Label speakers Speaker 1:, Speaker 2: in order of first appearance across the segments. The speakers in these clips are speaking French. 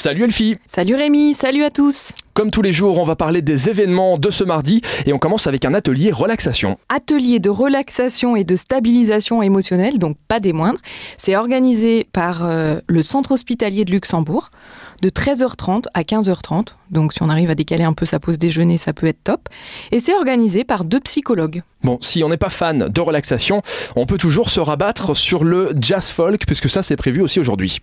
Speaker 1: Salut Elfie
Speaker 2: Salut Rémi, salut à tous
Speaker 1: Comme tous les jours, on va parler des événements de ce mardi et on commence avec un atelier relaxation.
Speaker 2: Atelier de relaxation et de stabilisation émotionnelle, donc pas des moindres. C'est organisé par euh, le centre hospitalier de Luxembourg de 13h30 à 15h30. Donc si on arrive à décaler un peu sa pause déjeuner, ça peut être top. Et c'est organisé par deux psychologues.
Speaker 1: Bon, si on n'est pas fan de relaxation, on peut toujours se rabattre sur le jazz folk puisque ça c'est prévu aussi aujourd'hui.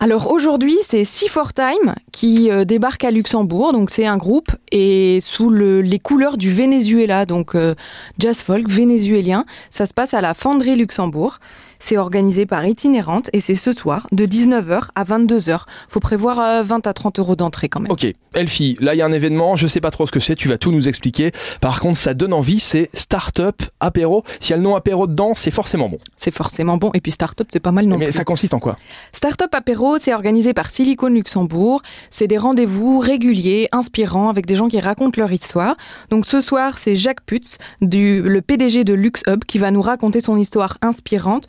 Speaker 2: Alors aujourd'hui, c'est C4 Time qui euh, débarque à Luxembourg. Donc c'est un groupe et sous les couleurs du Venezuela, donc euh, jazz folk vénézuélien. Ça se passe à la Fonderie Luxembourg. C'est organisé par Itinérante et c'est ce soir de 19h à 22h. Faut prévoir 20 euh, à 30 euros d'entrée quand même.
Speaker 1: Ok, Elfie, là il y a un événement, je sais pas trop ce que c'est, tu vas tout nous expliquer. Par contre, ça donne envie, c'est Startup Apéro. S'il y a le nom Apéro dedans, c'est forcément bon.
Speaker 2: C'est forcément bon et puis Startup c'est pas mal non
Speaker 1: Mais ça consiste en quoi?
Speaker 2: Startup Apéro, c'est organisé par Silicon Luxembourg. C'est des rendez-vous réguliers, inspirants avec des gens qui racontent leur histoire. Donc ce soir, c'est Jacques Putz, du, le PDG de LuxHub, qui va nous raconter son histoire inspirante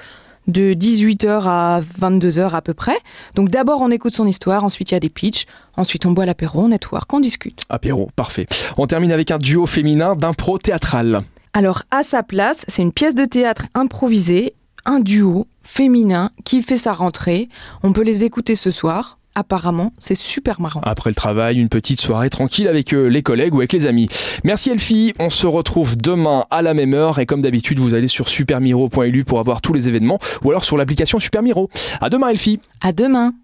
Speaker 2: de 18h à 22h à peu près. Donc d'abord on écoute son histoire, ensuite il y a des pitchs, ensuite on boit l'apéro, on network, on discute.
Speaker 1: Apéro, parfait. On termine avec un duo féminin d'impro théâtral.
Speaker 2: Alors à sa place, c'est une pièce de théâtre improvisée, un duo féminin qui fait sa rentrée. On peut les écouter ce soir apparemment, c'est super marrant.
Speaker 1: Après le travail, une petite soirée tranquille avec euh, les collègues ou avec les amis. Merci Elfie, on se retrouve demain à la même heure et comme d'habitude, vous allez sur supermiro.lu pour avoir tous les événements ou alors sur l'application Supermiro. À demain Elfie.
Speaker 2: À demain.